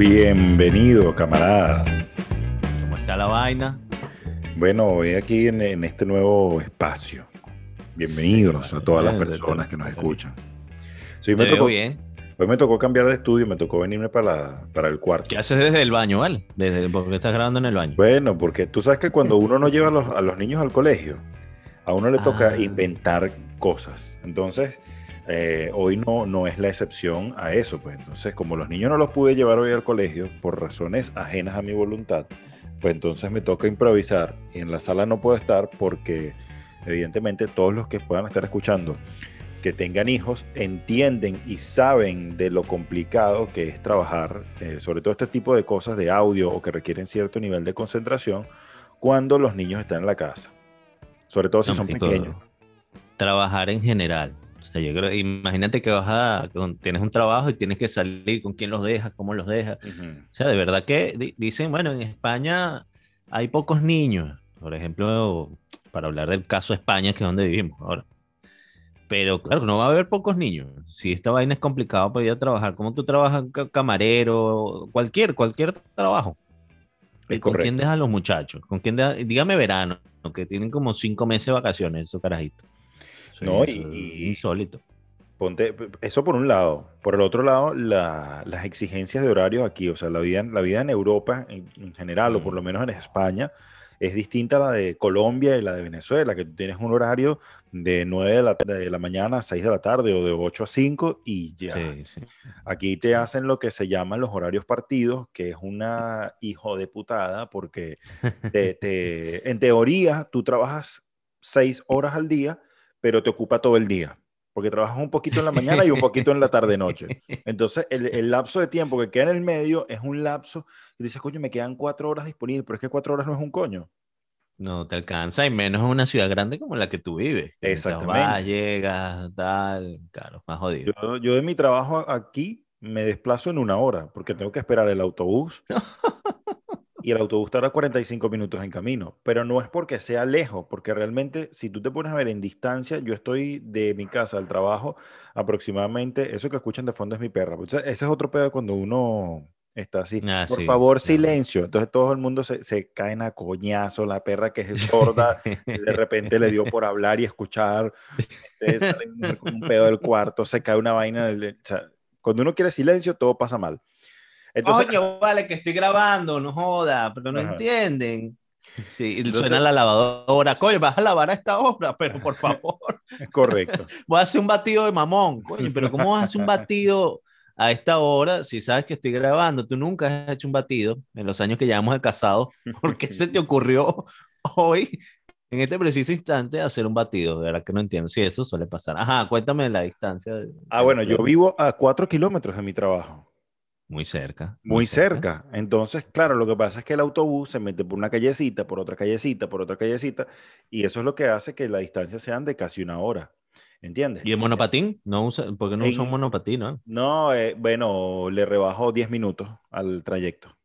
Bienvenido, camarada. ¿Cómo está la vaina? Bueno, hoy aquí en, en este nuevo espacio. Bienvenidos Sí, a todas las personas te- que nos te- escuchan. Sí, me tocó, bien. hoy me tocó cambiar de estudio, me tocó venirme para, la- para el cuarto. ¿Qué haces desde el baño, vale? Desde, porque estás grabando en el baño. Bueno, porque tú sabes que cuando uno no lleva a los, a los niños al colegio, a uno le toca Ah. inventar cosas. Entonces, eh, hoy no, no es la excepción a eso. Pues entonces, como los niños no los pude llevar hoy al colegio por razones ajenas a mi voluntad, pues entonces me toca improvisar. Y en la sala no puedo estar porque, evidentemente, todos los que puedan estar escuchando que tengan hijos entienden y saben de lo complicado que es trabajar, eh, sobre todo este tipo de cosas de audio o que requieren cierto nivel de concentración cuando los niños están en la casa. Sobre todo si No, son pequeños. Trabajar en general. O sea, yo creo, imagínate que vas a, tienes un trabajo y tienes que salir, con quién los dejas, cómo los dejas. Ujú. O sea, de verdad que di- dicen, bueno, en España hay pocos niños. Por ejemplo, para hablar del caso España, que es donde vivimos ahora. Pero claro, no va a haber pocos niños. Si esta vaina es complicado para ir a trabajar, como tú trabajas ca- camarero, cualquier, cualquier trabajo. Es ¿Y con correcto. quién dejan los muchachos? ¿Con quién deja- Dígame verano, que tienen como cinco meses de vacaciones, esos carajitos. Eso- No, eso y- insólito. Ponte, eso por un lado. Por el otro lado, la- las exigencias de horarios aquí, o sea, la vida, la vida en Europa en, en general, o por Mm. lo menos en España, es distinta a la de Colombia y la de Venezuela, que tú tienes un horario de 9 de la, de la mañana a 6 de la tarde o de 8 a 5 y ya. Sí, sí. Aquí te hacen lo que se llaman los horarios partidos, que es una hijo de putada, porque te- te- en teoría tú trabajas 6 horas al día, pero te ocupa todo el día, porque trabajas un poquito en la mañana y un poquito en la tarde-noche. Entonces, el, el lapso de tiempo que queda en el medio es un lapso y dices, coño, me quedan 4 horas disponibles, pero es que 4 horas no es un coño. No te alcanza, y menos en una ciudad grande como la que tú vives. que Exactamente. Vas, llegas, tal, claro, más jodido. Yo, yo de mi trabajo aquí me desplazo en una hora, porque tengo que esperar el autobús. y el autobús tarda 45 minutos en camino, pero no es porque sea lejos, porque realmente si tú te pones a ver en distancia, yo estoy de mi casa al trabajo aproximadamente, eso que escuchan de fondo es mi perra, pues, ese es otro pedo cuando uno está así, Ah, por sí, favor silencio, entonces todo el mundo se, se caen a coñazo, la perra que es sorda, de repente le dio por hablar y escuchar, entonces sale un- como un pedo del cuarto, se cae una vaina, del- o sea, cuando uno quiere silencio todo pasa mal. Entonces, Coño, vale, que estoy grabando, no joda, pero no Ajá. entienden. Sí, Entonces- suena la lavadora. Coño, vas a lavar a esta hora, pero por favor, correcto. voy a hacer un batido de mamón. Coño, pero ¿cómo vas a hacer un batido a esta hora si sabes que estoy grabando? Tú nunca has hecho un batido en los años que llevamos de casado. ¿Por qué se te ocurrió hoy, en este preciso instante, hacer un batido? De verdad que no entiendo. Sí, eso suele pasar. Ajá, cuéntame la distancia. de- Ah, bueno, yo vivo a cuatro kilómetros de mi trabajo. Muy cerca. Muy cerca. Entonces, claro, lo que pasa es que el autobús se mete por una callecita, por otra callecita, por otra callecita, y eso es lo que hace que la distancia sean de casi una hora. ¿Entiendes? ¿Y el monopatín? No usa, ¿Por qué no usa un En- monopatín? No? No, eh, bueno, le rebajo 10 minutos al trayecto.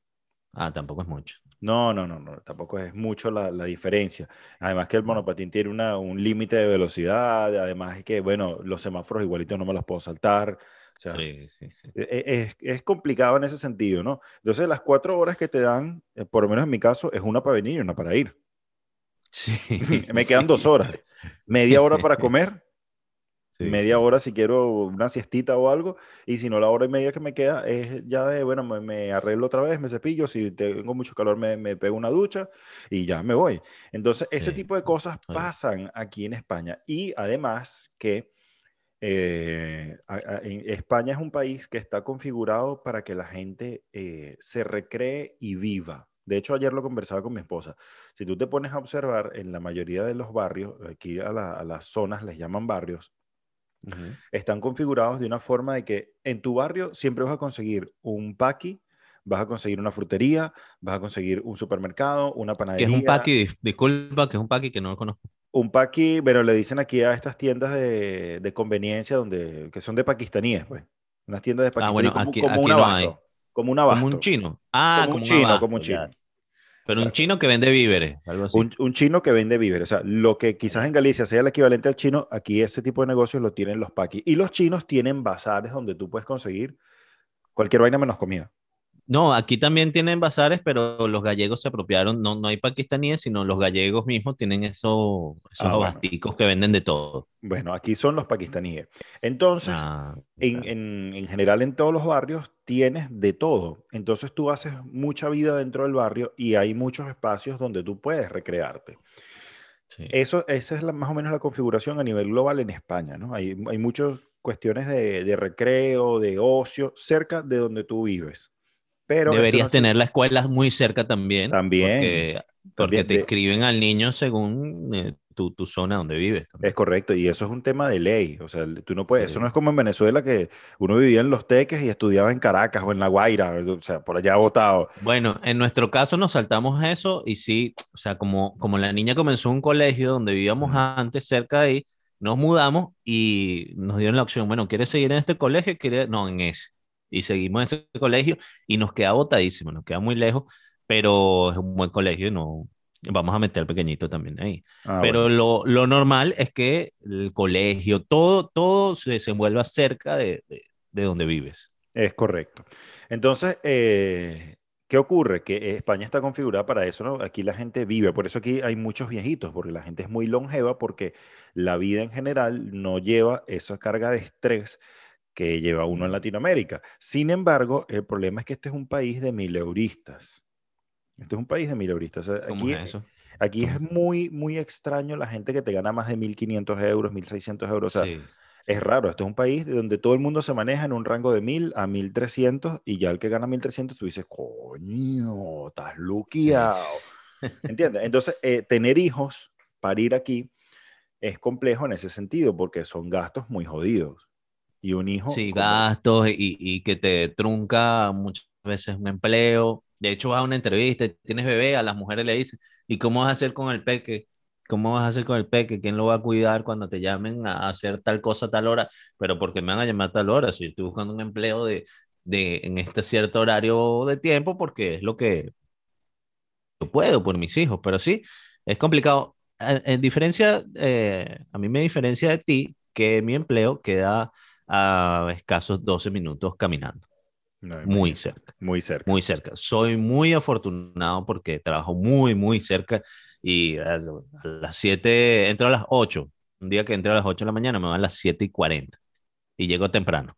Ah, tampoco es mucho. No, no, no, no, tampoco es mucho la, la diferencia. Además que el monopatín tiene una, un límite de velocidad, además es que, bueno, los semáforos igualitos no me los puedo saltar. O sea, Sí, sí, sí. e- e- es, es complicado en ese sentido, ¿no? Entonces, las cuatro horas que te dan, eh, por lo menos en mi caso, es una para venir y una para ir. Sí, Me quedan dos horas. Media hora para comer, Sí, media sí. hora si quiero una siestita o algo, y si no, la hora y media que me queda es ya de, bueno, me, me arreglo otra vez, me cepillo, si tengo mucho calor me, me pego una ducha y ya me voy. Entonces, ese Sí. tipo de cosas pasan aquí en España. Y además que eh, a- a- en España es un país que está configurado para que la gente eh, se recree y viva. De hecho, ayer lo conversaba con mi esposa. Si tú te pones a observar, en la mayoría de los barrios, aquí a, la- a las zonas les llaman barrios, están configurados de una forma de que en tu barrio siempre vas a conseguir un paqui, vas a conseguir una frutería, vas a conseguir un supermercado, una ¿Qué panadería. es un paqui? Dis- Disculpa, que es un paqui que no lo conozco. Un paqui, pero le dicen aquí a estas tiendas de, de conveniencia donde, que son de pakistaníes, pues. Unas tiendas de pakistaníes bueno, como, aquí- como aquí un no abasto. hay. Como un abasto. Como un chino. Ah, Como como, un chino, abasto, como un ya. chino. Pero un chino que vende víveres, algo así. Un, un chino que vende víveres. O sea, lo que quizás en Galicia sea el equivalente al chino, aquí ese tipo de negocios lo tienen los paquis. Y los chinos tienen bazares donde tú puedes conseguir cualquier vaina menos comida. No, aquí también tienen bazares, pero los gallegos se apropiaron, no, no hay pakistaníes, sino los gallegos mismos tienen eso, esos Ah, bueno. que venden de todo. Bueno, aquí son los pakistaníes. Entonces, Ah, en, claro. en- en general en todos los barrios tienes de todo. Entonces tú haces mucha vida dentro del barrio y hay muchos espacios donde tú puedes recrearte. Sí. Eso, esa es la- más o menos la configuración a nivel global en España, ¿no? Hay, hay muchas cuestiones de, de recreo, de ocio, cerca de donde tú vives. Pero Deberías tener la escuela muy cerca también. También, Porque, porque también te escriben al niño según eh, tu, tu zona donde vives. también. Es correcto, y eso es un tema de ley. O sea, tú no puedes, Sí. eso no es como en Venezuela que uno vivía en Los Teques y estudiaba en Caracas o en La Guaira, o sea, por allá botado. Bueno, en nuestro caso nos saltamos eso y sí, o sea, como, como la niña comenzó un colegio donde vivíamos antes, cerca de ahí, nos mudamos y nos dieron la opción, bueno, ¿quieres seguir en este colegio? ¿Quieres? No, en ese. Y seguimos en ese colegio y nos queda botadísimo, nos queda muy lejos, pero es un buen colegio y no, vamos a meter al pequeñito también ahí. Ah, Pero bueno. lo, lo normal es que el colegio, todo, todo se desenvuelva cerca de, de, de donde vives. Es correcto. Entonces, eh, ¿qué ocurre? Que España está configurada para eso, ¿no? Aquí la gente vive, por eso aquí hay muchos viejitos, porque la gente es muy longeva, porque la vida en general no lleva esa carga de estrés que lleva uno en Latinoamérica. Sin embargo, el problema es que este es un país de mileuristas. Este es un país de mileuristas. O sea, ¿Cómo aquí, es eso? aquí es muy, muy extraño la gente que te gana más de 1.500 euros, 1.600 euros. O sea, Sí. es raro, esto es un país de donde todo el mundo se maneja en un rango de 1000 a 1300 y ya el que gana 1300 tú dices, coño, estás luqueado. ¿Entiendes? Entonces, eh, tener hijos, parir aquí, es complejo en ese sentido porque son gastos muy jodidos. Y un hijo... Sí, como- gastos y, y que te trunca muchas veces un empleo. De hecho, vas a una entrevista, tienes bebé, a las mujeres le dicen, ¿y cómo vas a hacer con el peque? ¿Cómo vas a hacer con el peque? ¿Quién lo va a cuidar cuando te llamen a hacer tal cosa a tal hora? Pero porque me van a llamar a tal hora, si estoy buscando un empleo de, de, en este cierto horario de tiempo, porque es lo que yo puedo por mis hijos, pero sí, es complicado. En diferencia, eh, a mí me diferencia de ti que mi empleo queda a escasos 12 minutos caminando, No, muy cerca, Muy cerca. muy cerca. Soy muy afortunado porque trabajo muy, muy cerca y a, a las 7, entro a las 8. Un día que entro a las 8 de la mañana me van a las 7 y 40 y llego temprano.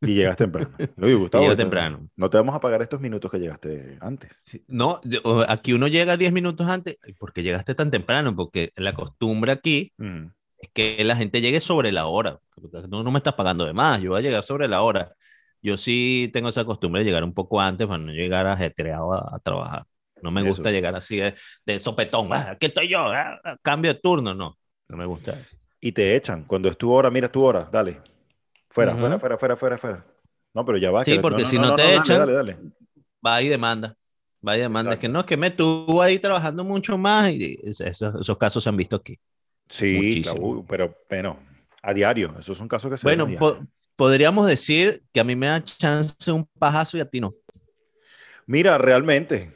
Y llegas temprano. Oye, Y Gustavo, llego esto- temprano. No te vamos a pagar estos minutos que llegaste antes. Sí, No, aquí uno llega 10 minutos antes. ¿Por qué llegaste tan temprano? Porque la costumbre aquí Mm. Es que la gente llegue sobre la hora. No, no me estás pagando de más, yo voy a llegar sobre la hora. Yo sí tengo esa costumbre de llegar un poco antes para no llegar ajetreado a, a trabajar. No me Eso. gusta llegar así de, de sopetón. Ah, aquí estoy yo, ah, ah, cambio de turno. No, no me gusta eso. Y te echan. Cuando es tu hora, mira tu hora, dale. Fuera, Ujú. fuera, fuera, fuera, fuera, fuera. No, pero ya va. Sí, que- porque si no te echan- Dale, dale. Va y demanda. Va y demanda. Es que Exacto. no, es que me estuvo ahí trabajando mucho más y es- esos, esos casos se han visto aquí. Sí, claro, pero bueno, a diario. Esos son casos que se Bueno, po- podríamos decir que a mí me da chance un pajazo y a ti no. Mira, realmente,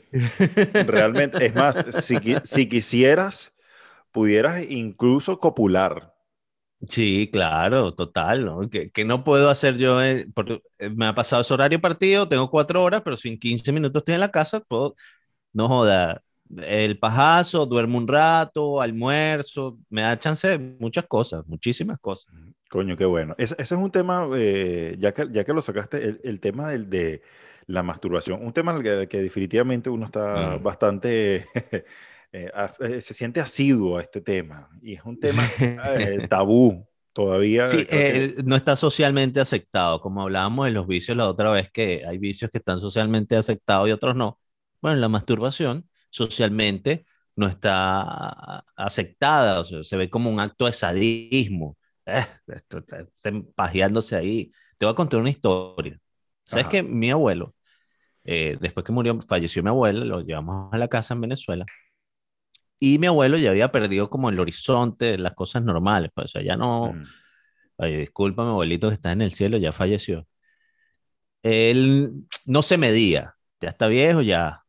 realmente. Es más, si, si quisieras, pudieras incluso copular. Sí, claro, total, ¿no? Que, que no puedo hacer yo, eh, porque eh, me ha pasado ese horario partido, tengo cuatro horas, pero si en 15 minutos estoy en la casa, puedo, no joda, el pajazo, duermo un rato, almuerzo, me da chance de muchas cosas, muchísimas cosas. Coño, qué bueno. Ese, ese es un tema, eh, ya, que, ya que lo sacaste, el, el tema del, de la masturbación, un tema al que, que definitivamente uno está Mm. bastante, eh, a- eh, se siente asiduo a este tema. Y es un tema eh, tabú todavía. Sí, que- no está socialmente aceptado, como hablábamos de los vicios la otra vez, que hay vicios que están socialmente aceptados y otros no. Bueno, la masturbación socialmente no está aceptada, o sea, se ve como un acto de sadismo. Eh, esto está- está pajeándose ahí. Te voy a contar una historia. ¿Sabes que mi abuelo, eh, después que murió, falleció mi abuelo, lo llevamos a la casa en Venezuela. Y mi abuelo ya había perdido como el horizonte de las cosas normales, pues, o sea, ya no, Mm. Oye, disculpa, mi abuelito que está en el cielo, ya falleció. Él no se medía, ya está viejo, ya.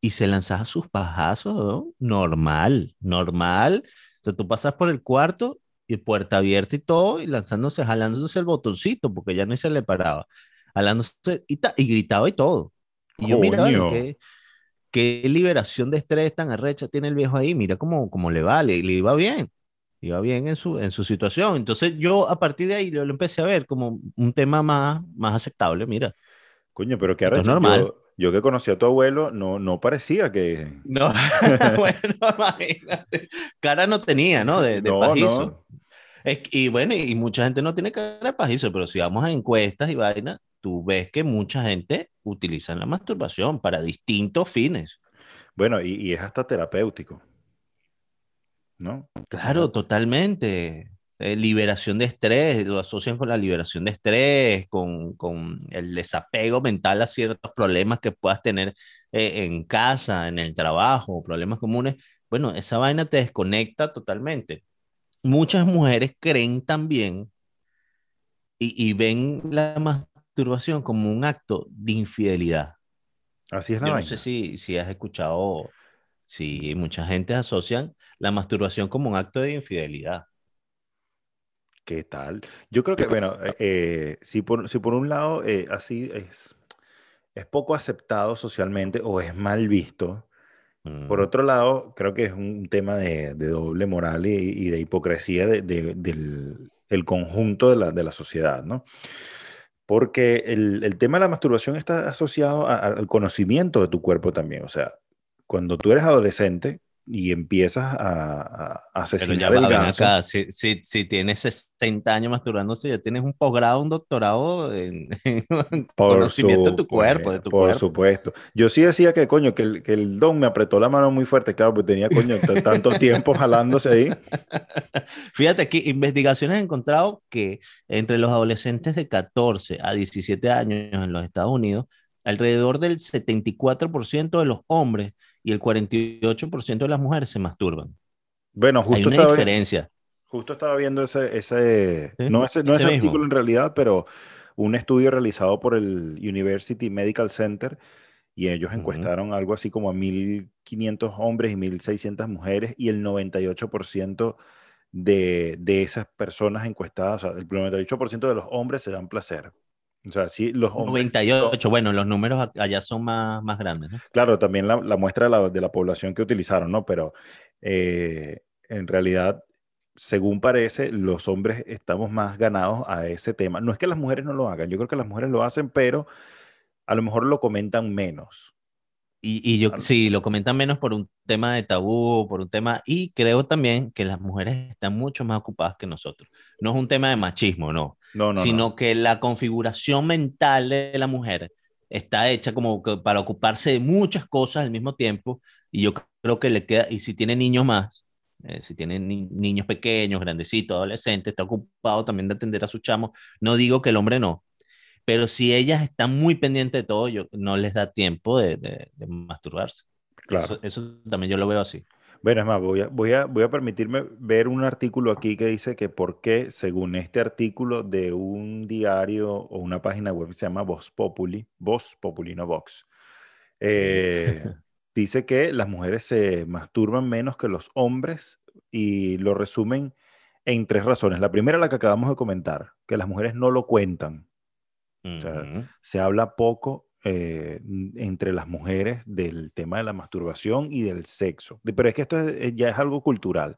Y se lanzaba sus pajazos, ¿no? Normal, normal. O sea, tú pasas por el cuarto y puerta abierta y todo, y lanzándose, jalándose el botoncito, porque ya no se le paraba. Jalándose y, ta- y gritaba y todo. Y yo, mira, vale, Coño. qué, qué liberación de estrés tan arrecha tiene el viejo ahí, mira cómo, cómo le va, le, le iba bien, iba bien en su, en su situación. Entonces yo a partir de ahí lo, lo empecé a ver como un tema más, más aceptable, mira. Coño, pero qué Esto es arrecho. normal. Yo, yo que conocí a tu abuelo, no, no parecía que... No, bueno, imagínate, cara no tenía, ¿no? De, de no, pajizo. no. Es y bueno, y mucha gente no tiene cara de pajizo, pero si vamos a encuestas y vainas, tú ves que mucha gente utiliza la masturbación para distintos fines. Bueno, y, y es hasta terapéutico. ¿No? Claro, totalmente. Eh, liberación de estrés, lo asocian con la liberación de estrés, con, con el desapego mental a ciertos problemas que puedas tener eh, en casa, en el trabajo, problemas comunes. Bueno, esa vaina te desconecta totalmente. Muchas mujeres creen también y, y ven la masturbación como un acto de infidelidad. Así es la Yo no vaina. sé si, si has escuchado, si mucha gente asocian la masturbación como un acto de infidelidad. ¿Qué tal? Yo creo que, bueno, eh, eh, si, por, si por un lado eh, así es, es poco aceptado socialmente o es mal visto, por Mm. otro lado, creo que es un tema de, de doble moral y, y de hipocresía de- de- del el conjunto de la, de la sociedad, ¿no? Porque el, el tema de la masturbación está asociado a- a- al conocimiento de tu cuerpo también. O sea, cuando tú eres adolescente y empiezas a, a- a Pero asesinar ya va, ven acá, si, si, si tienes 60 años masturbándose, ya tienes un posgrado, un doctorado en, en Por conocimiento de tu cuerpo, de tu por cuerpo. supuesto. Yo sí decía que, coño, que el, que el don me apretó la mano muy fuerte, claro, porque tenía, coño, tanto tiempo jalándose ahí. Fíjate que investigaciones han encontrado que entre los adolescentes de 14 a 17 años en los Estados Unidos, alrededor del 74% de los hombres y el 48% de las mujeres se masturban. Bueno, Hay justo una estaba, diferencia. justo estaba viendo ese, ese, Sí, no ese, no ese ese mismo. artículo en realidad, pero un estudio realizado por el University Medical Center y ellos encuestaron algo así como a 1.500 hombres y 1.600 mujeres y el 98% de, de esas personas encuestadas, o sea, el 98% de los hombres se dan placer. O sea, sí, los hombres... 98, bueno, los números allá son más, más grandes, ¿no? Claro, también la, la muestra de la, de la población que utilizaron, ¿no? Pero eh, en realidad, según parece, los hombres estamos más ganados a ese tema. No es que las mujeres no lo hagan, yo creo que las mujeres lo hacen, pero a lo mejor lo comentan menos. Y, y yo Claro. sí, lo comentan menos por un tema de tabú, por un tema, y creo también que las mujeres están mucho más ocupadas que nosotros. No es un tema de machismo, no, No, no, sino no. que la configuración mental de la mujer está hecha como que para ocuparse de muchas cosas al mismo tiempo, y yo creo que le queda, y si tiene niños más, eh, si tiene ni- niños pequeños, grandecitos, adolescentes, está ocupado también de atender a sus chamos. No digo que el hombre no, pero si ellas están muy pendientes de todo, yo, no les da tiempo de, de- de masturbarse. Claro. Eso, eso también yo lo veo así. Bueno, es más, voy a, voy, a, voy a permitirme ver un artículo aquí que dice que por qué, según este artículo de un diario o una página web que se llama Voz Populi, Voz Populi, no Vox, eh, dice que las mujeres se masturban menos que los hombres y lo resumen en tres razones. La primera, la que acabamos de comentar, que las mujeres no lo cuentan. sea, Ujú. Se habla poco eh, entre las mujeres del tema de la masturbación y del sexo. Pero es que esto es- es- ya es algo cultural.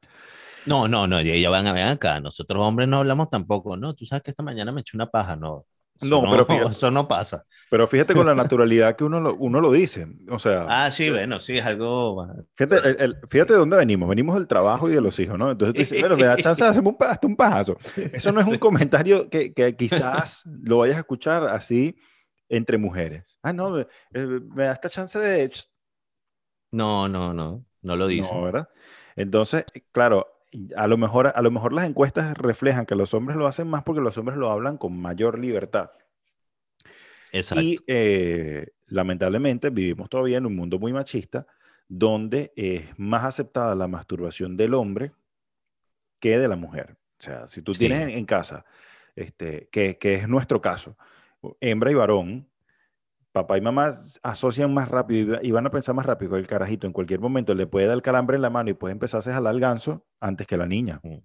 No, no, no, ya, ya van a ver acá. Nosotros hombres no hablamos tampoco. No, tú sabes que esta mañana me eché una paja. No, eso No, pero fíjate- eso no pasa. Pero fíjate con la naturalidad que uno lo, uno lo dice. O sea, Ah, sí, bueno, sí, es algo. fíjate, el- el- fíjate de dónde venimos. Venimos del trabajo y de los hijos, ¿no? Entonces tú dices, bueno, me da chance de hacerme un, hasta un pajazo. Eso no es un comentario que, que quizás lo vayas a escuchar así entre mujeres. Ah, no, me, eh, me da esta chance de... No, no, no, no lo dice. No, ¿verdad? Entonces, claro, a lo mejor, a lo mejor las encuestas reflejan que los hombres lo hacen más porque los hombres lo hablan con mayor libertad. Exacto. Y eh, lamentablemente vivimos todavía en un mundo muy machista donde es más aceptada la masturbación del hombre que de la mujer. O sea, si tú Sí. tienes en, en casa, este, que, que es nuestro caso, hembra y varón, papá y mamá asocian más rápido y va- y van a pensar más rápido que el carajito en cualquier momento le puede dar el calambre en la mano y puede empezarse a jalar el ganso antes que la niña. Ujú.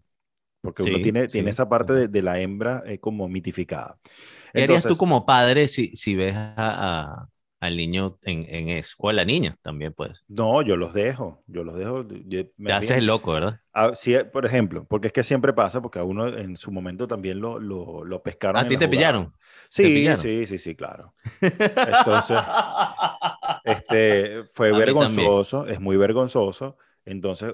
Porque uno Sí, tiene, tiene sí. esa parte de, de la hembra eh, como mitificada. ¿Qué harías tú como padre si, si ves a, a- al niño en, en eso. O a la niña también, pues. No, yo los dejo, yo los dejo. yo- me Te haces loco, ¿verdad? Ah, sí, por ejemplo, porque es que siempre pasa, porque a uno en su momento también lo, lo, lo pescaron. ¿A ti te jugada. pillaron? Sí, pillaron? sí, sí, sí, claro. Entonces, este, fue A vergonzoso, es muy vergonzoso. Entonces,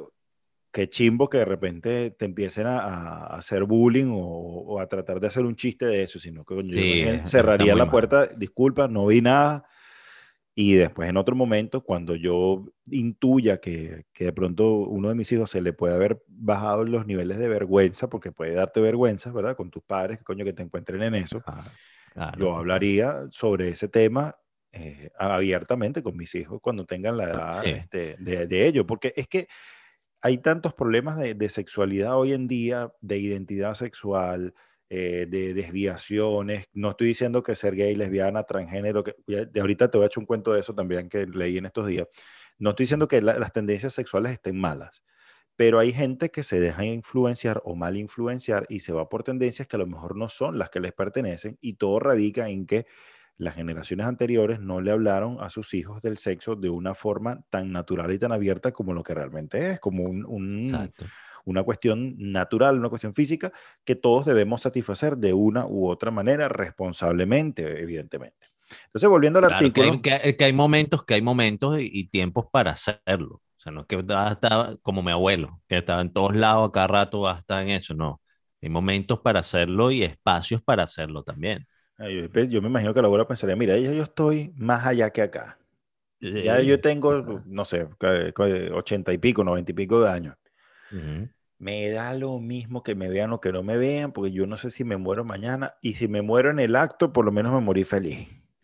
qué chimbo que de repente te empiecen a, a hacer bullying o, o a tratar de hacer un chiste de eso, sino que yo cerraría la mal. puerta, disculpa, no vi nada. Y después en otro momento, cuando yo intuya que, que de pronto uno de mis hijos se le puede haber bajado los niveles de vergüenza, porque puede darte vergüenza, ¿verdad? Con tus padres, que coño que te encuentren en eso Ah, claro, yo hablaría sobre ese tema eh, abiertamente con mis hijos cuando tengan la edad Sí. este, de, de ello, porque es que hay tantos problemas de, de sexualidad hoy en día, de identidad sexual, eh, de desviaciones. No estoy diciendo que ser gay, lesbiana, transgénero, que de ahorita te voy a echar un cuento de eso también que leí en estos días. No estoy diciendo que la- las tendencias sexuales estén malas, pero hay gente que se deja influenciar o mal influenciar y se va por tendencias que a lo mejor no son las que les pertenecen y todo radica en que las generaciones anteriores no le hablaron a sus hijos del sexo de una forma tan natural y tan abierta como lo que realmente es, como un- un. Una cuestión natural, una cuestión física que todos debemos satisfacer de una u otra manera responsablemente, evidentemente. Entonces, volviendo al Claro, artículo, que hay- que hay momentos, que hay momentos y, y tiempos para hacerlo. O sea, no es que vas a estar como mi abuelo, que estaba en todos lados, a cada rato vas a estar en eso, no. Hay momentos para hacerlo y espacios para hacerlo también. eh, yo, yo me imagino que la abuela pensaría, mira, ya yo estoy más allá que acá. Ya Eh, yo tengo, total. no sé, ca- ca- ochenta y pico, noventa y pico de años. Me da lo mismo que me vean o que no me vean, porque yo no sé si me muero mañana. Y si me muero en el acto, por lo menos me morí feliz.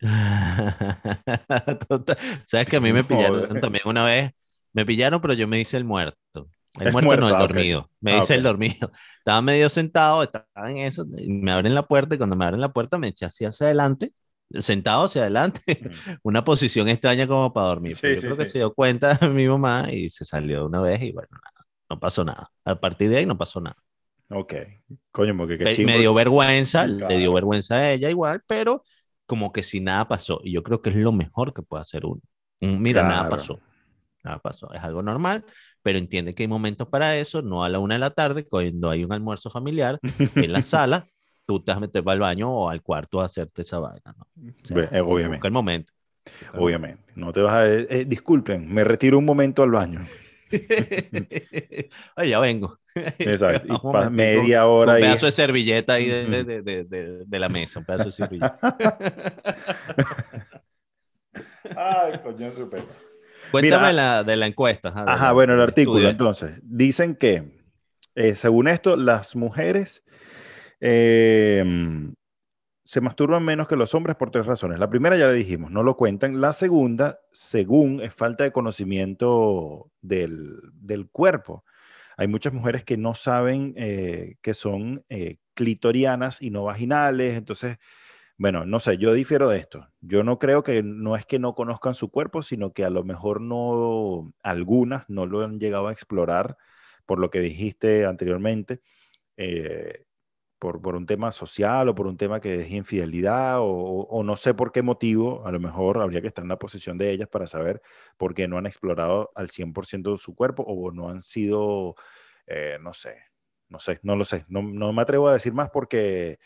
Sabes que a mí me pillaron Joder. también una vez. Me pillaron, pero yo me hice el muerto. El muerto muerto, no, el ah, dormido. Me Ah, hice el dormido. Estaba medio sentado, estaba en eso, me abren la puerta y cuando me abren la puerta me eché así hacia adelante, sentado hacia adelante, una posición extraña como para dormir. Sí, yo sí, creo que se dio cuenta mi mamá y se salió de una vez y bueno, nada, no pasó nada. A partir de ahí no pasó nada. Ok. Coño, porque qué chimbo. me dio vergüenza, le dio Claro. vergüenza a ella igual, pero como que si nada pasó. Y yo creo que es lo mejor que puede hacer uno. Un, Mira, nada Claro. pasó. Nada pasó. Es algo normal, pero entiende que hay momentos para eso, no a la una de la tarde, cuando hay un almuerzo familiar en la sala, tú te vas a meter para el baño o al cuarto a hacerte esa vaina. ¿no? O sea, obviamente. Busca el momento. Obviamente. No te vas a... eh, eh, disculpen, me retiro un momento al baño. Ay, ya vengo. Exacto. Y Un media Un hora ahí. pedazo de servilleta ahí de, de- de- de- la mesa, un pedazo de servilleta. Ay, coño, súper. Cuéntame Mira, la, de la encuesta. ajá, bueno, el artículo. estudio. Entonces, dicen que, eh, según esto, las mujeres eh, se masturban menos que los hombres por tres razones. La primera ya le dijimos, no lo cuentan. La segunda, según, es falta de conocimiento del, del cuerpo. Hay muchas mujeres que no saben eh, que son eh, clitorianas y no vaginales. Entonces, bueno, no sé, yo difiero de esto. Yo no creo que no es que no conozcan su cuerpo, sino que a lo mejor no, algunas no lo han llegado a explorar por lo que dijiste anteriormente, eh, por, por un tema social o por un tema que es infidelidad o, o no sé por qué motivo, a lo mejor habría que estar en la posición de ellas para saber por qué no han explorado al 100% su cuerpo o no han sido, eh, no sé, no sé, no lo sé. No, no me atrevo a decir más porque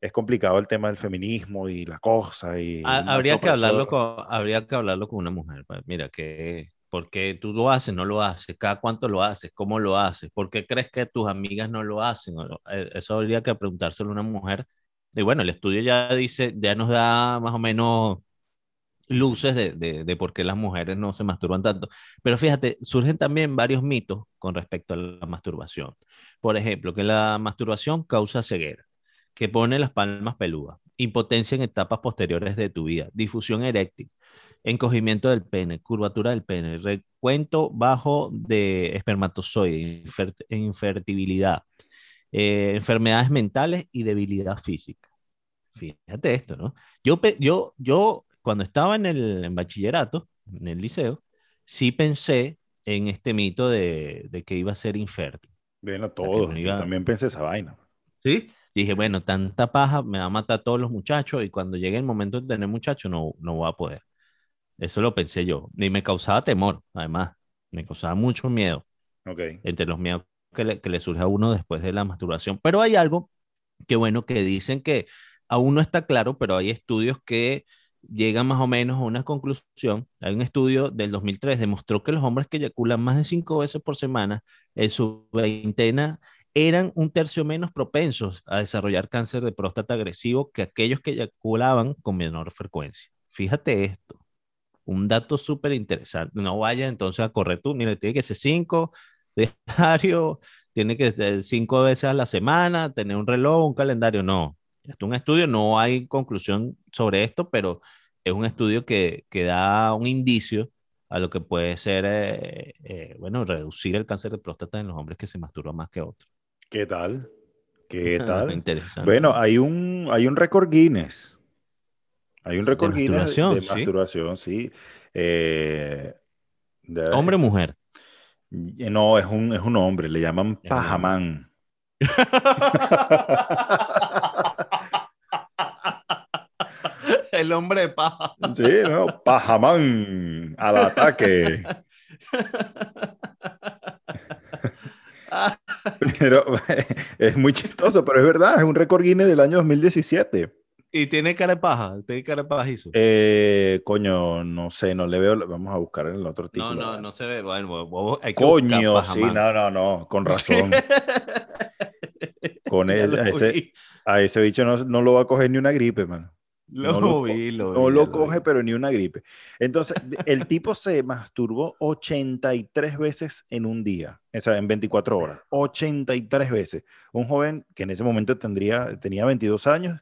es complicado el tema del feminismo y la cosa. Y Ha- habría que hablarlo con, habría que hablarlo con una mujer. pues, Mira, que porque tú lo haces, no lo haces, cada cuánto lo haces, cómo lo haces, por qué crees que tus amigas no lo hacen. Eh, Eso habría que preguntárselo a una mujer. Y bueno, el estudio ya dice, ya nos da más o menos luces de, de, de por qué las mujeres no se masturban tanto. Pero fíjate, surgen también varios mitos con respecto a la masturbación. Por ejemplo, que la masturbación causa ceguera, que pone las palmas peludas, impotencia en etapas posteriores de tu vida, difusión eréctil, encogimiento del pene, curvatura del pene, recuento bajo de espermatozoide, infer- infertilidad, eh, enfermedades mentales y debilidad física. Fíjate esto, ¿no? Yo, yo, yo cuando estaba en el en bachillerato, en el liceo, sí pensé en este mito de, de que iba a ser infértil. Bueno, todos. no Yo iba- también pensé esa vaina. ¿Sí? Dije, bueno, tanta paja me va a matar a todos los muchachos y cuando llegue el momento de tener muchachos no, no voy a poder. Eso lo pensé yo. Y me causaba temor, además. Me causaba mucho miedo. Ok. Entre los miedos que le, que le surge a uno después de la masturbación. Pero hay algo que, bueno, que dicen que aún no está claro, pero hay estudios que llegan más o menos a una conclusión. Hay un estudio del 2003 demostró que los hombres que eyaculan más de cinco veces por semana en su veintena eran un tercio menos propensos a desarrollar cáncer de próstata agresivo que aquellos que eyaculaban con menor frecuencia. Fíjate esto, un dato súper interesante. No vaya entonces a correr tú, mira, tiene que ser cinco diario, tiene que ser cinco veces a la semana, tener un reloj, un calendario. No, esto es un estudio, no hay conclusión sobre esto, pero es un estudio que, que da un indicio a lo que puede ser, eh, eh, bueno, reducir el cáncer de próstata en los hombres que se masturban más que otros. ¿Qué tal? ¿Qué tal? Interesante. Bueno, hay un, hay un récord Guinness. Hay un récord de, masturbación, de sí. masturbación, sí. Eh, de- Hombre o mujer. No, es un, es un hombre, le llaman Es pajamán. el hombre de paja. Sí, ¿no? Pajamán al ataque. Pero es muy chistoso, pero es verdad, es un récord Guinness del año 2017. Y tiene cara de paja. Tiene cara de pajizo. Eh, coño, no sé, no le veo. Vamos a buscar en el otro no, título. no, no se ve. Bueno, hay que Coño, paja, sí, man. no, no, no, con razón. Con él, lo a ese, a ese bicho no, no lo va a coger ni una gripe, man. Lo no lo vi, lo No vi, lo ya coge, vi. pero ni una gripe. Entonces, el tipo se masturbó 83 veces en un día, o sea, en 24 horas. 83 veces. Un joven que en ese momento tendría, tenía 22 años,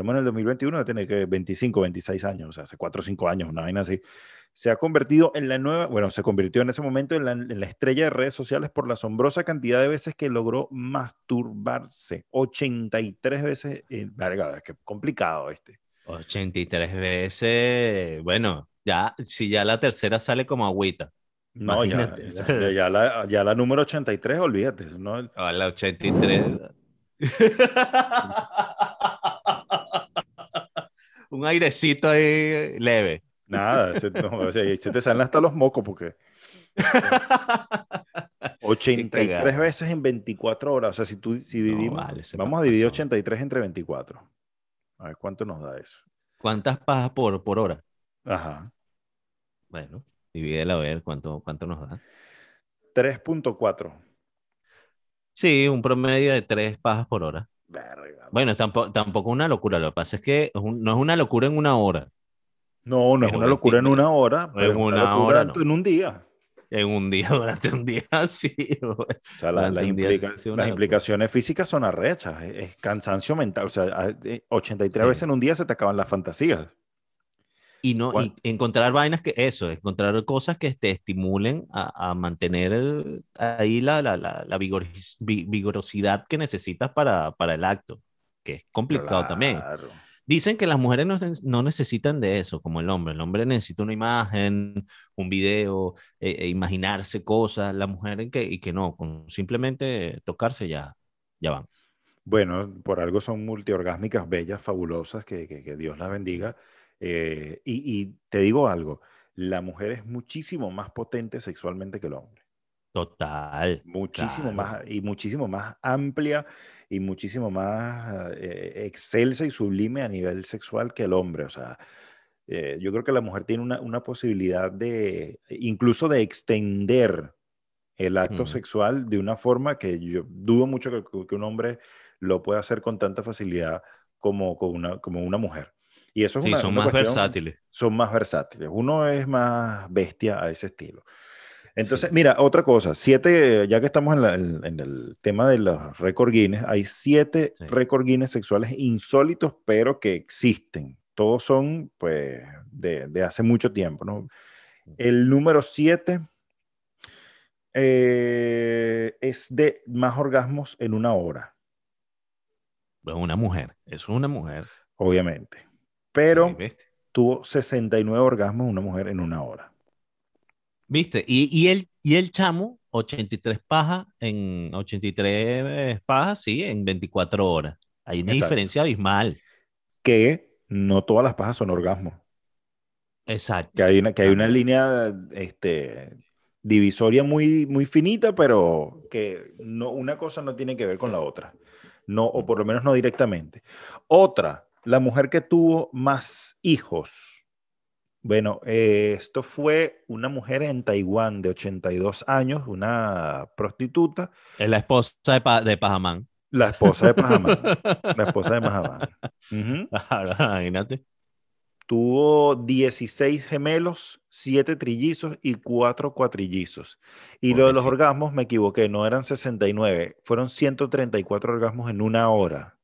estamos en el 2021, debe tener que 25, 26 años, o sea, hace 4 o 5 años, una vaina así. Se ha convertido en la nueva, bueno, se convirtió en ese momento en la, en la estrella de redes sociales por la asombrosa cantidad de veces que logró masturbarse. 83 veces. En, verga, qué complicado este. 83 veces. Bueno, ya, si ya la tercera sale como agüita. No, ya, ya, ya la, ya la número 83, olvídate. ¿no? A la 83. Un airecito ahí leve. Nada, se, no, o sea, se te salen hasta los mocos porque 83 cagada. veces en 24 horas. O sea, si tú, si No, dividimos, vale, vamos a dividir pasó. 83 entre 24. A ver cuánto nos da eso. ¿Cuántas pajas por, por hora? Ajá. Bueno, divídela a ver cuánto, cuánto nos da. 3.4. Sí, un promedio de tres pajas por hora. Verga. Bueno, tampoco, tampoco una locura. Lo que pasa es que es un- no es una locura en una hora. No, no es una locura en 20, una hora, pero en una hora no. en un día. En un día, durante un día, sí. O sea, la- las, implica- implicaciones físicas son arrechas, es, es cansancio mental. O sea, a- eh, 83 Sí. veces en un día se te acaban las fantasías. Y no, Bueno. y encontrar vainas que eso, encontrar cosas que te estimulen a, a mantener el- ahí la, la, la, la vigoris- vi- vigorosidad que necesitas para, para el acto, que es complicado también. Claro. Dicen que las mujeres no, no necesitan de eso, como el hombre. El hombre necesita una imagen, un video, eh, eh, imaginarse cosas. La mujer en que, y que no, con simplemente tocarse ya, ya van. Bueno, por algo son multiorgásmicas, bellas, fabulosas, que, que- que Dios las bendiga. Eh, y, y te digo algo, la mujer es muchísimo más potente sexualmente que el hombre. Total. Muchísimo Claro. más y muchísimo más amplia y muchísimo más eh, excelsa y sublime a nivel sexual que el hombre. O sea, eh, yo creo que la mujer tiene una, una posibilidad de incluso de extender el acto Ujú. sexual de una forma que yo dudo mucho que, que un hombre lo pueda hacer con tanta facilidad como, como, una, como una mujer. Y eso es Sí, una, son una más cuestión- versátiles. son más versátiles. Uno es más bestia a ese estilo. Entonces, mira, otra cosa, siete, ya que estamos en, la- en- en el tema de los récord Guinness, hay siete Sí. récord Guinness sexuales insólitos, pero que existen. Todos son, pues, de, de hace mucho tiempo, ¿no? El número siete eh, es de más orgasmos en una hora, Es una mujer, es una mujer. obviamente. Pero Sí, tuvo 69 orgasmos una mujer en una hora. ¿Viste? Y, y, el, y el chamo, 83 pajas en 83 pajas, sí, en 24 horas. Hay una Exacto. diferencia abismal. Que no todas las pajas son orgasmos. Exacto. Que hay una, que hay una línea este, divisoria muy, muy finita, pero que no, una cosa no tiene que ver con la otra. No, o por lo menos no directamente. Otra, la mujer que tuvo más hijos. Bueno, eh, esto fue una mujer en Taiwán de 82 años, una prostituta, Es la esposa de, Pa- de Pajamán. la esposa de Mahamán. la esposa de Mahamán. Ujú. Claro, Imagínate. Tuvo 16 gemelos, 7 trillizos y 4 cuatrillizos. Y lo de los Pobrecito. orgasmos me equivoqué, no eran 69, fueron 134 orgasmos en una hora.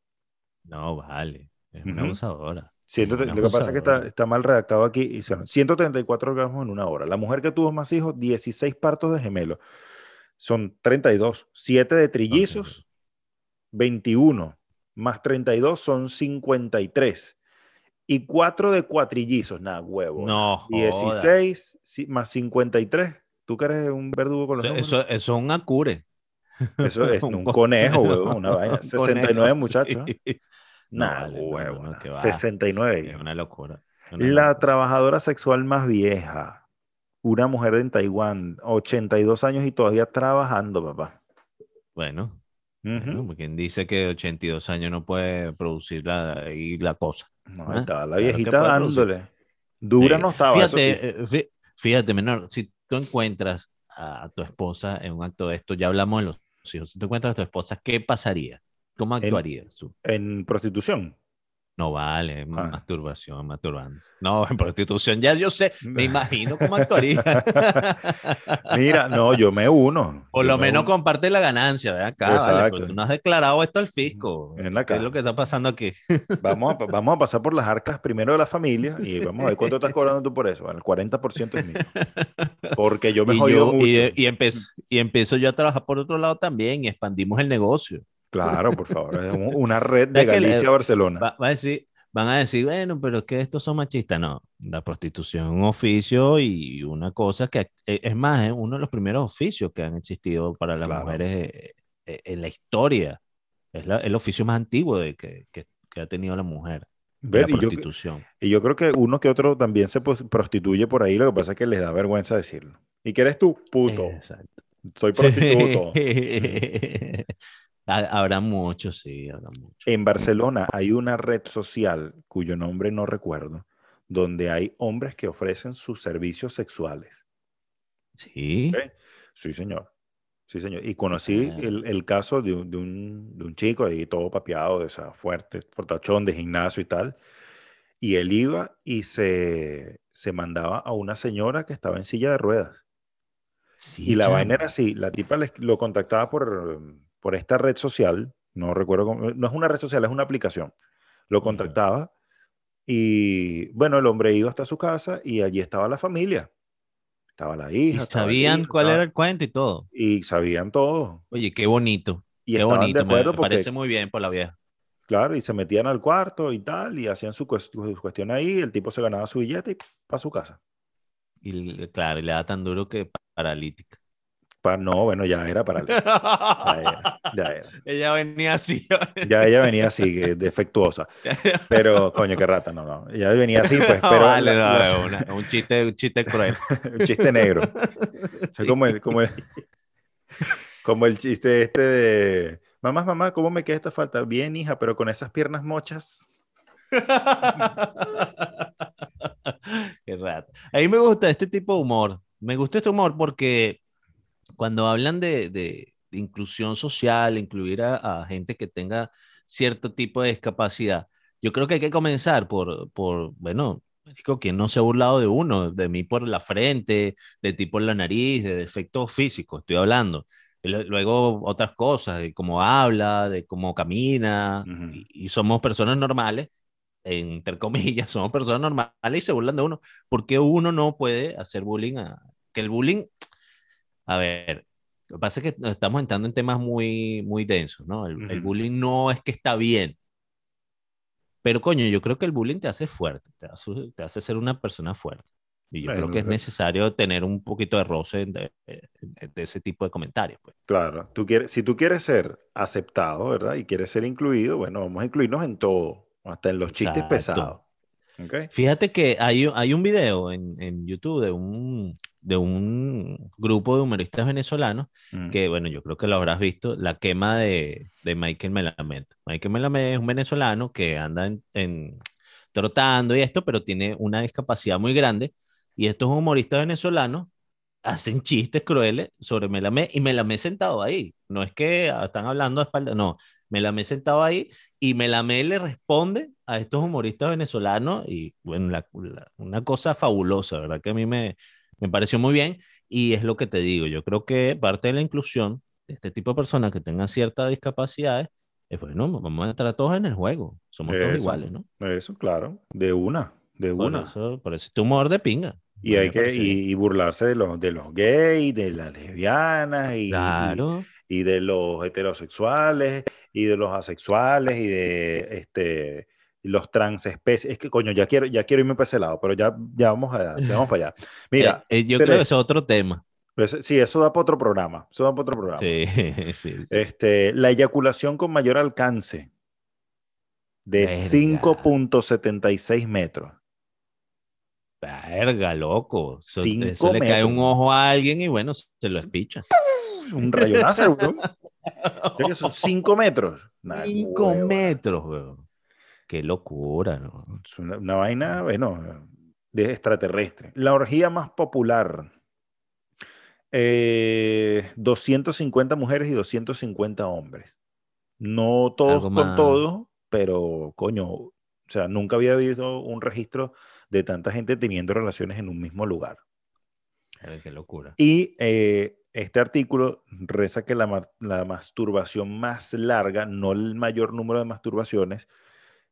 No, vale. Es una abusadora. Lo que pasa es que está, mal redactado aquí. Y son 134 orgasmos en una hora. La mujer que tuvo más hijos, 16 partos de gemelos. Son 32. 7 de trillizos, 21. Más 32 son 53. Y 4 de cuatrillizos. Nada, huevo. No, joda. 16 si- más 53. Tú que eres un verdugo con los números. Eso, eso es un acure. Eso es un, co- conejo, huevón, una vaina. un 69 conejo, muchachos. sí. No, vale, no, nah. que va. 69. Es una locura. una La locura. trabajadora sexual más vieja, una mujer en Taiwán, 82 años y todavía trabajando, papá. Bueno, bueno, quien dice que 82 años no puede producir la, y la cosa. No, estaba la claro viejita producir. dándole. Dura Sí. no estaba, eso sí. Fíjate, eh, fí- fíjate, menor, si tú encuentras a tu esposa en un acto de esto, ya hablamos de los hijos, si tú encuentras a tu esposa, ¿qué pasaría? ¿Cómo actuarías tú? En prostitución. No vale, Ah. masturbación, masturbándose. No, en prostitución ya yo sé, me imagino cómo actuaría. Mira, no, yo me uno. Por yo lo me menos uno. comparte la ganancia, ¿verdad? Acá, vale, Exacto. pero tú no has declarado esto al fisco. En la ¿Qué es lo que está pasando aquí? Vamos a, vamos a pasar por las arcas primero de la familia y vamos a ver cuánto estás cobrando tú por eso. Bueno, el 40% es mío. Porque yo me he jodido mucho. y, y y empiezo yo a trabajar por otro lado también y expandimos el negocio. Claro, por favor. Es una red de que Galicia a Barcelona. Va- va a decir, van a decir, bueno, pero es que estos son machistas. No, la prostitución es un oficio y una cosa que, eh, es más, es uno de los primeros oficios que han existido para las Claro. mujeres eh, eh, en la historia. Es la- el oficio más antiguo de que, que- que ha tenido la mujer, Ver, la y, yo, prostitución. y yo creo que uno que otro también se prostituye por ahí, lo que pasa es que les da vergüenza decirlo. ¿Y qué eres tú? Puto. Exacto. Soy prostituto. Ha- Habrá muchos, sí, habrá muchos. En Barcelona hay una red social cuyo nombre no recuerdo, donde hay hombres que ofrecen sus servicios sexuales. Sí. Sí, señor. Sí, señor. Y conocí Ah. el, el caso de un, de, un, de un chico ahí todo papeado, de esa fuerte, fortachón de gimnasio y tal. Y él iba y se, se mandaba a una señora que estaba en silla de ruedas. Sí, Y la vaina era así, la tipa les- lo contactaba por, por esta red social, no recuerdo cómo, no es una red social, es una aplicación. Lo Ujú. contactaba y bueno, el hombre iba hasta su casa y allí estaba la familia. Estaba la Y hija. el sabían cuál estaba- era el cuento y todo. Y sabían todo. Oye, qué bonito. Y qué bonito. Me, porque, parece muy bien por la vieja. claro, y se metían al cuarto y tal, y hacían su, cues- su cuestión ahí, el tipo se ganaba su billete y para su casa. Y claro, y le da tan duro que pa- paralítica. Pa- no, bueno, ya era para Ya era, ya era. Ella venía así. Ya ella venía así, defectuosa. Pero, coño, qué rata, no, no. Ella venía así, pues, pero vale, no, la- una- un chiste, un chiste cruel. un chiste negro. O sea, como el, como el, como el chiste este de, mamá, mamá, ¿cómo me queda esta falta? Bien, hija, pero con esas piernas mochas. Qué rata. A mí me gusta este tipo de humor. Me gusta este humor porque cuando hablan de inclusión social, incluir a, a gente que tenga cierto tipo de discapacidad, yo creo que hay que comenzar por, por bueno, quien no se ha burlado de uno, de mí por la frente, de ti por la nariz, de defectos físicos, estoy hablando. Luego otras cosas, de cómo habla, de cómo camina, y, y somos personas normales, entre comillas, somos personas normales y se burlan de uno. ¿Por qué uno no puede hacer bullying? A, que el bullying, a ver, lo que pasa es que nos estamos entrando en temas muy, muy densos, ¿no? El, el Ujú. bullying no es que está bien. Pero coño, yo creo que el bullying te hace fuerte, te hace, te hace ser una persona fuerte. Y yo creo Bueno, que es eh. necesario tener un poquito de roce de, de- de ese tipo de comentarios. Pues. Claro, tú quieres, si tú quieres ser aceptado, ¿verdad? Y quieres ser incluido, bueno, vamos a incluirnos en todo, hasta en los chistes Exacto. pesados. Ok. Fíjate que hay, hay un video en, en YouTube de un, de un grupo de humoristas venezolanos Mm. que, bueno, yo creo que lo habrás visto, la quema de, de Michael Melamed. Michael Melamed es un venezolano que anda en, en- trotando y esto, pero tiene una discapacidad muy grande. Y estos humoristas venezolanos hacen chistes crueles sobre Melamed y Melamed sentado ahí. No es que están hablando a espalda, no. Melamed sentado ahí y Melamed le responde a estos humoristas venezolanos y, bueno, la- la- una cosa fabulosa, ¿verdad? Que a mí me, me pareció muy bien. Y es lo que te digo, yo creo que parte de la inclusión de este tipo de personas que tengan ciertas discapacidades es, bueno, vamos a entrar todos en el juego, somos todos Eso. iguales, ¿no? Eso, claro. De una, de Por una. eso, por eso este humor de pinga. Y hay que y, y burlarse de los, de los gays, de las lesbianas y, y- Claro, y de los heterosexuales y de los asexuales y de este los transespecies. Es que coño, ya quiero, ya quiero irme para ese lado, pero ya, ya vamos a, ya vamos para allá. Mira, Eh, eh, yo creo que es- otro tema. pues, sí, eso da para otro programa. Eso da para otro programa. Sí, sí, sí. Este, la eyaculación con mayor alcance de Verga. 5.76 metros. Verga, loco. Eso, eso le cae un ojo a alguien y bueno, se lo espicha. Un rayonazo, bro. O sea que son 5 metros. Nah, Cinco hueva. metros, weón. Qué locura, ¿no? Es una, una vaina, bueno, de extraterrestre. La orgía más popular. Eh, 250 mujeres y 250 hombres. No todos Algo con más- todos, pero coño, o sea, nunca había habido un registro de tanta gente teniendo relaciones en un mismo lugar. Qué locura. Y eh, este artículo reza que la, ma- la masturbación más larga, no el mayor número de masturbaciones,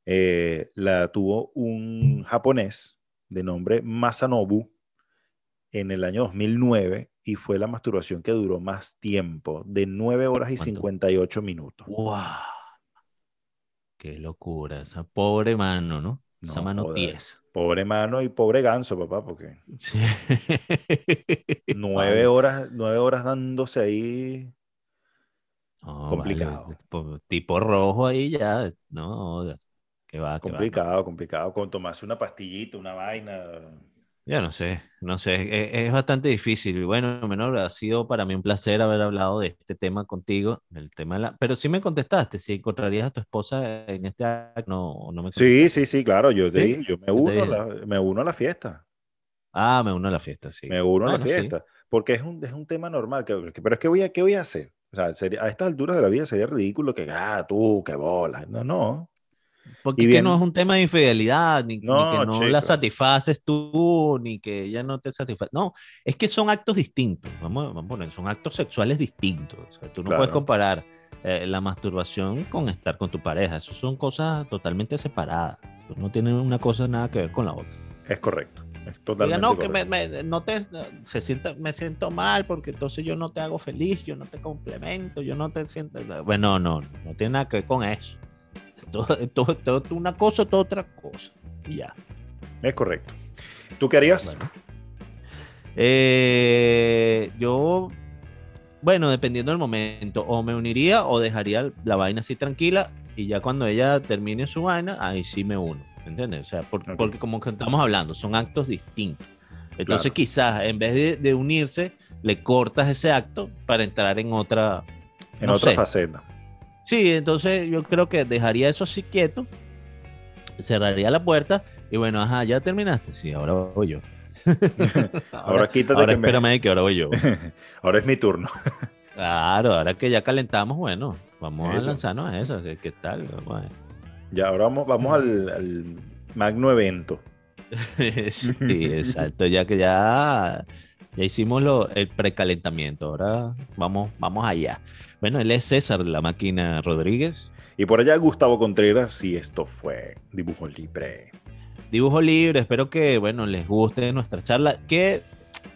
eh, la tuvo un japonés de nombre Masanobu en el año 2009 y fue la masturbación que duró más tiempo, de 9 horas y ¿Cuánto? 58 minutos. ¡Wow! Qué locura. Esa pobre mano, ¿no? Esa No, mano joder. tiesa. Pobre mano y pobre ganso, papá, porque Sí. nueve horas, nueve horas dándose ahí. No, complicado. vale, tipo, tipo rojo ahí ya. No, que va, que va, no. Complicado, complicado. Con tomarse una pastillita, una vaina. Yo no sé, no sé, e- es, bastante difícil. Bueno, menor, ha sido para mí un placer haber hablado de este tema contigo, el tema de la... Pero sí me contestaste, si encontrarías a tu esposa en este acto, no, no me Sí, sí, sí, claro. Yo te ¿Sí? dije, yo me uno, a la, me uno a la fiesta. Ah, me uno a la fiesta, sí. Me uno a la sí. fiesta. Porque es un, es un tema normal. que- que- pero es que voy a, ¿qué voy a hacer? O sea, sería- a estas alturas de la vida sería ridículo que, ah, tú, qué bola. No, no. Porque Y es que bien- no es un tema de infidelidad, ni, ni No, que no la chico. satisfaces tú, ni que ella no te satisface. No, es que son actos distintos. Vamos, vamos a poner, son actos sexuales distintos. O sea, tú no puedes Claro. comparar eh, la masturbación con estar con tu pareja. Eso son cosas totalmente separadas. Eso no tienen una cosa nada que ver con la otra. Es correcto. Es Diga, totalmente no, que me, correcto. me- no te, se sienta, me siento mal porque entonces yo no te hago feliz, yo no te complemento, yo no te siento. Bueno, no, no, no tiene nada que ver con eso. Todo, todo, todo una cosa, toda otra cosa. Y ya. Es correcto. ¿Tú qué harías? Bueno. Eh, yo, bueno, dependiendo del momento, o me uniría o dejaría la vaina así tranquila y ya cuando ella termine su vaina, ahí sí me uno. ¿Entiendes? O sea, por- porque como que estamos hablando, son actos distintos. Entonces Claro. quizás en vez de, de unirse, le cortas ese acto para entrar en otra... En no otra sé. faceta. Sí, entonces yo creo que dejaría eso así quieto, cerraría la puerta y bueno, ajá, ya terminaste. Sí, ahora voy yo. Ahora, quítate ahora que me- espérame que ahora voy yo. Ahora es mi turno. Claro, ahora que ya calentamos, bueno, vamos Eso. a lanzarnos a eso. ¿Qué, tal? Vamos a ver. Ya, ahora vamos, vamos al, al magno evento. sí, exacto. Ya que ya, ya hicimos lo, el precalentamiento. Ahora vamos, vamos allá. Bueno, él es César, la máquina Rodríguez. Y por allá Gustavo Contreras, y esto fue Dibujo Libre. Dibujo libre, espero que, bueno, les guste nuestra charla. Que,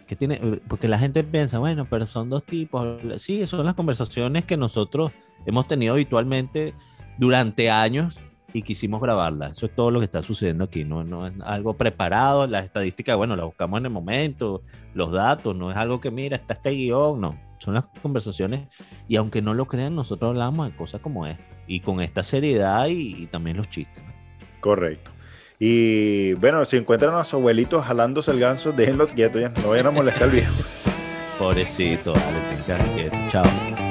que tiene, porque la gente piensa, bueno, pero son dos tipos. Sí, son las conversaciones que nosotros hemos tenido habitualmente durante años y quisimos grabarlas. Eso es todo lo que está sucediendo aquí. No, no es algo preparado. Las estadísticas, bueno, las buscamos en el momento. Los datos, no es algo que, mira, está este guion. No, son las conversaciones. Y aunque no lo crean, nosotros hablamos de cosas como esta. Y con esta seriedad y, y también los chistes. ¿no? Correcto. Y bueno, si encuentran a su abuelito jalándose el ganso, déjenlo quieto ya, no vayan a molestar al viejo. Pobrecito, dale. Chao.